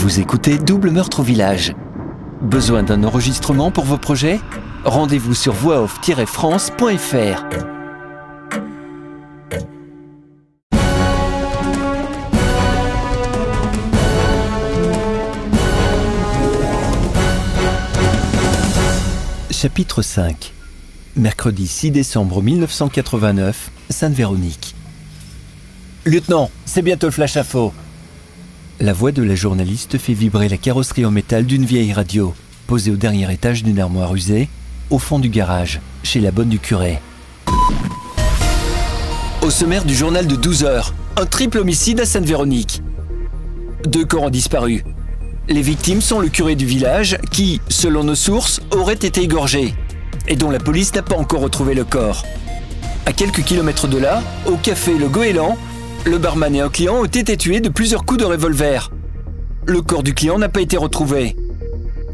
Vous écoutez Double Meurtre au Village. Besoin d'un enregistrement pour vos projets? Rendez-vous sur voixoff-france.fr. Chapitre 5 Mercredi 6 décembre 1989, Sainte-Véronique. Lieutenant, c'est bientôt le flash info. La voix de la journaliste fait vibrer la carrosserie en métal d'une vieille radio, posée au dernier étage d'une armoire usée, au fond du garage, chez la bonne du curé. Au sommaire du journal de 12 heures, un triple homicide à Sainte-Véronique. Deux corps ont disparu. Les victimes sont le curé du village qui, selon nos sources, aurait été égorgé et dont la police n'a pas encore retrouvé le corps. À quelques kilomètres de là, au café Le Goéland, le barman et un client ont été tués de plusieurs coups de revolver. Le corps du client n'a pas été retrouvé.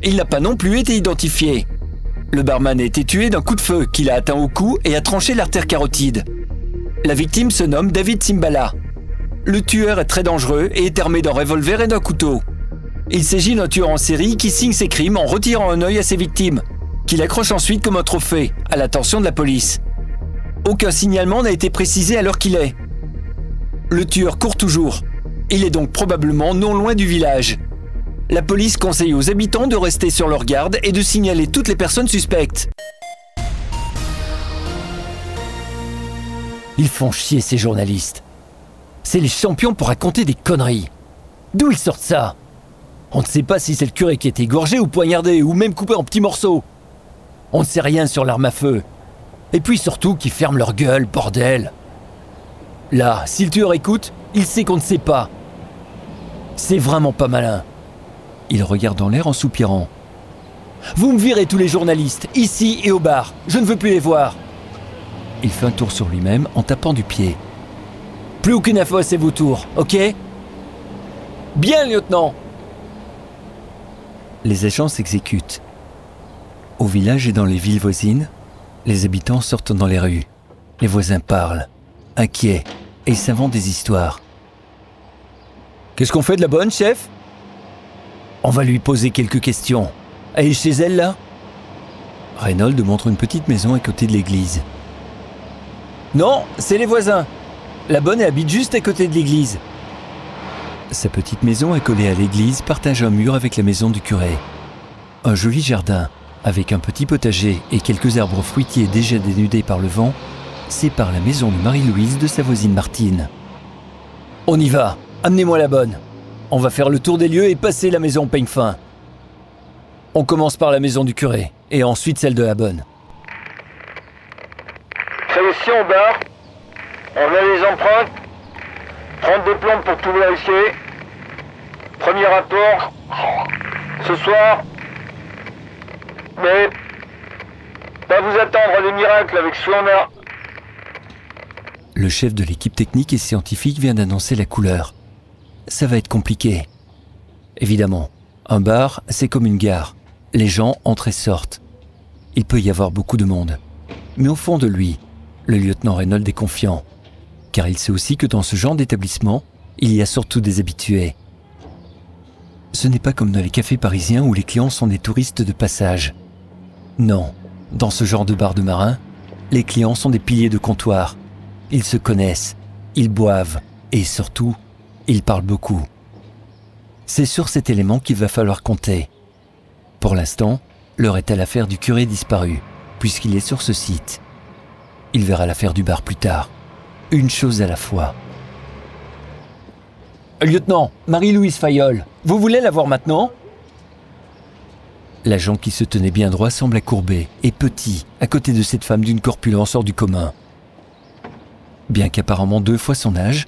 Il n'a pas non plus été identifié. Le barman a été tué d'un coup de feu qu'il a atteint au cou et a tranché l'artère carotide. La victime se nomme David Simbala. Le tueur est très dangereux et est armé d'un revolver et d'un couteau. Il s'agit d'un tueur en série qui signe ses crimes en retirant un œil à ses victimes, qu'il accroche ensuite comme un trophée, à l'attention de la police. Aucun signalement n'a été précisé à l'heure qu'il est. Le tueur court toujours. Il est donc probablement non loin du village. La police conseille aux habitants de rester sur leur garde et de signaler toutes les personnes suspectes. Ils font chier ces journalistes. C'est les champions pour raconter des conneries. D'où ils sortent ça? On ne sait pas si c'est le curé qui est égorgé ou poignardé ou même coupé en petits morceaux. On ne sait rien sur l'arme à feu. Et puis surtout qu'ils ferment leur gueule, bordel. Là, si le tueur écoute, il sait qu'on ne sait pas. C'est vraiment pas malin. Il regarde en l'air en soupirant. Vous me virez tous les journalistes, ici et au bar. Je ne veux plus les voir. Il fait un tour sur lui-même en tapant du pied. Plus aucune info à c'est vos tours, ok? Bien, lieutenant Les agents s'exécutent. Au village et dans les villes voisines, les habitants sortent dans les rues. Les voisins parlent, inquiets, et s'inventent des histoires. Qu'est-ce qu'on fait de la bonne, chef? On va lui poser quelques questions. Elle est chez elle, là? Reynolds montre une petite maison à côté de l'église. Non, c'est les voisins. La bonne habite juste à côté de l'église. Sa petite maison accolée à l'église partage un mur avec la maison du curé. Un joli jardin, avec un petit potager et quelques arbres fruitiers déjà dénudés par le vent, sépare la maison de Marie-Louise de sa voisine Martine. On y va, amenez-moi la bonne. On va faire le tour des lieux et passer la maison peigne fin. On commence par la maison du curé et ensuite celle de la bonne. C'est au bar. On a les empreintes. Prendre des plantes pour tout vérifier. Premier rapport. Ce soir. Mais. Pas vous attendre des miracles avec ce qu'on a. Le chef de l'équipe technique et scientifique vient d'annoncer la couleur. Ça va être compliqué. Évidemment, un bar, c'est comme une gare. Les gens entrent et sortent. Il peut y avoir beaucoup de monde. Mais au fond de lui, le lieutenant Reynolds est confiant. Car il sait aussi que dans ce genre d'établissement, il y a surtout des habitués. Ce n'est pas comme dans les cafés parisiens où les clients sont des touristes de passage. Non, dans ce genre de bar de marins, les clients sont des piliers de comptoir. Ils se connaissent, ils boivent et surtout, ils parlent beaucoup. C'est sur cet élément qu'il va falloir compter. Pour l'instant, l'heure est à l'affaire du curé disparu, puisqu'il est sur ce site. Il verra l'affaire du bar plus tard. Une chose à la fois. Lieutenant, Marie-Louise Fayol, vous voulez la voir maintenant? L'agent qui se tenait bien droit semble courbé et petit à côté de cette femme d'une corpulence hors du commun. Bien qu'apparemment deux fois son âge,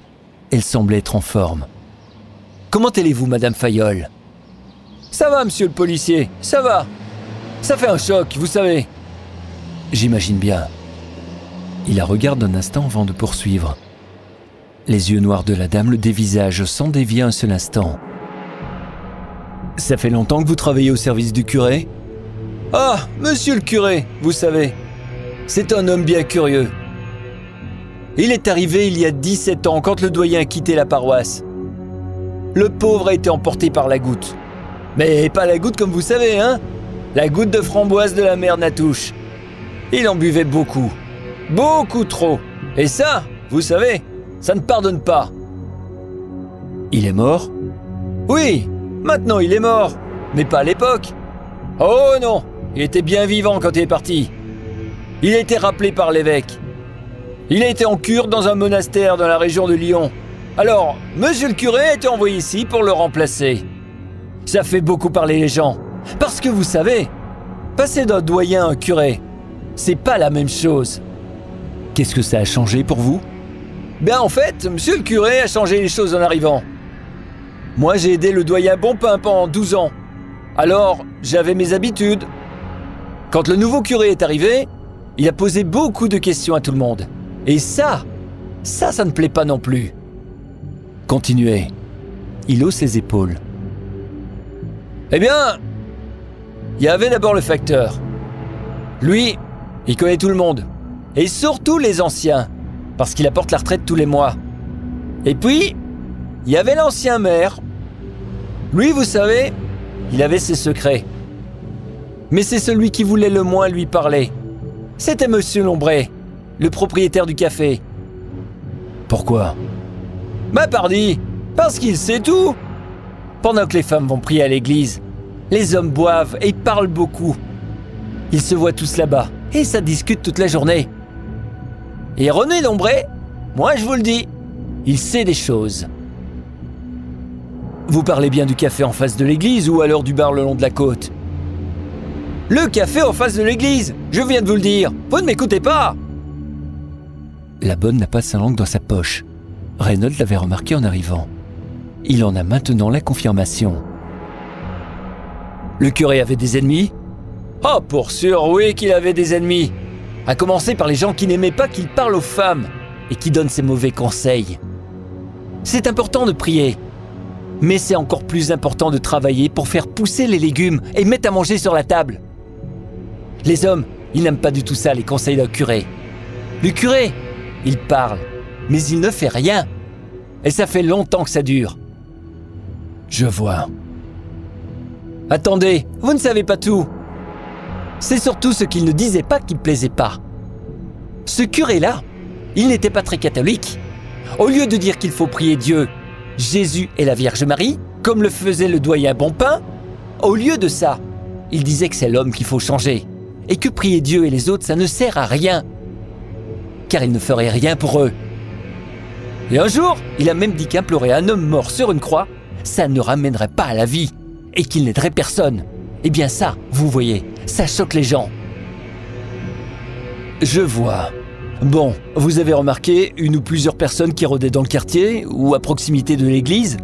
elle semble être en forme. Comment allez-vous, Madame Fayol? Ça va, monsieur le policier, ça va. Ça fait un choc, vous savez. J'imagine bien. Il la regarde un instant avant de poursuivre. Les yeux noirs de la dame le dévisagent sans dévier un seul instant. Ça fait longtemps que vous travaillez au service du curé? Ah, monsieur le curé, vous savez. C'est un homme bien curieux. Il est arrivé il y a 17 ans quand le doyen a quitté la paroisse. Le pauvre a été emporté par la goutte. Mais pas la goutte comme vous savez, hein La goutte de framboise de la mère Natouche. Il en buvait beaucoup. Beaucoup trop. Et ça, vous savez, ça ne pardonne pas. Il est mort? Oui, maintenant il est mort. Mais pas à l'époque. Oh non, il était bien vivant quand il est parti. Il a été rappelé par l'évêque. Il a été en cure dans un monastère dans la région de Lyon. Alors, monsieur le curé a été envoyé ici pour le remplacer. Ça fait beaucoup parler les gens. Parce que vous savez, passer d'un doyen à un curé, c'est pas la même chose. Qu'est-ce que ça a changé pour vous? Ben en fait, monsieur le curé a changé les choses en arrivant. Moi j'ai aidé le doyen Bonpin pendant 12 ans. Alors, j'avais mes habitudes. Quand le nouveau curé est arrivé, il a posé beaucoup de questions à tout le monde. Et ça, ça, ça ne plaît pas non plus. Continuez. Il hausse ses épaules. Eh bien, il y avait d'abord le facteur. Lui, il connaît tout le monde. Et surtout les anciens, parce qu'il apporte la retraite tous les mois. Et puis, il y avait l'ancien maire. Lui, vous savez, il avait ses secrets. Mais c'est celui qui voulait le moins lui parler. C'était Monsieur Lombray, le propriétaire du café. Pourquoi? Bah pardi, parce qu'il sait tout. Pendant que les femmes vont prier à l'église, les hommes boivent et parlent beaucoup. Ils se voient tous là-bas et ça discute toute la journée. Et René Lombray, moi je vous le dis, il sait des choses. Vous parlez bien du café en face de l'église ou alors du bar le long de la côte? Le café en face de l'église Je viens de vous le dire Vous ne m'écoutez pas La bonne n'a pas sa langue dans sa poche. Reynolds l'avait remarqué en arrivant. Il en a maintenant la confirmation. Le curé avait des ennemis? Oh, pour sûr, oui qu'il avait des ennemis À commencer par les gens qui n'aimaient pas qu'il parle aux femmes et qui donnent ses mauvais conseils. C'est important de prier, mais c'est encore plus important de travailler pour faire pousser les légumes et mettre à manger sur la table. Les hommes, ils n'aiment pas du tout ça, les conseils d'un curé. Le curé, il parle, mais il ne fait rien. Et ça fait longtemps que ça dure. Je vois. Attendez, vous ne savez pas tout. C'est surtout ce qu'il ne disait pas qui plaisait pas. Ce curé-là, il n'était pas très catholique. Au lieu de dire qu'il faut prier Dieu, Jésus et la Vierge Marie, comme le faisait le doyen Bonpin, au lieu de ça, il disait que c'est l'homme qu'il faut changer, et que prier Dieu et les autres, ça ne sert à rien, car il ne ferait rien pour eux. Et un jour, il a même dit qu'implorer un homme mort sur une croix, ça ne ramènerait pas à la vie, et qu'il n'aiderait personne. Eh bien ça, vous voyez, ça choque les gens. Je vois. Bon, vous avez remarqué une ou plusieurs personnes qui rôdaient dans le quartier ou à proximité de l'église?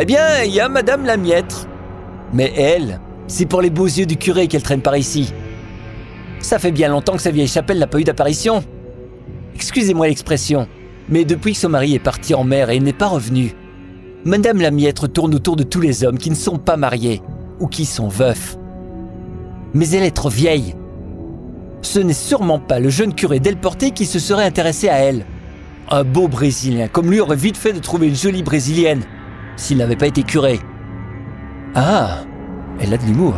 Eh bien, il y a Madame la Miette. Mais elle, c'est pour les beaux yeux du curé qu'elle traîne par ici. Ça fait bien longtemps que sa vieille chapelle n'a pas eu d'apparition. Excusez-moi l'expression, mais depuis que son mari est parti en mer et n'est pas revenu, Madame la Miette tourne autour de tous les hommes qui ne sont pas mariés ou qui sont veufs. Mais elle est trop vieille ce n'est sûrement pas le jeune curé Delporté qui se serait intéressé à elle. Un beau Brésilien comme lui aurait vite fait de trouver une jolie Brésilienne, s'il n'avait pas été curé. Ah, elle a de l'humour.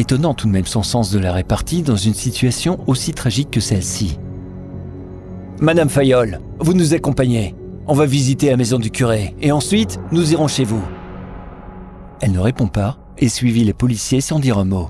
Étonnant tout de même son sens de la répartie dans une situation aussi tragique que celle-ci. Madame Fayol, vous nous accompagnez. On va visiter la maison du curé et ensuite nous irons chez vous. Elle ne répond pas et suivit les policiers sans dire un mot.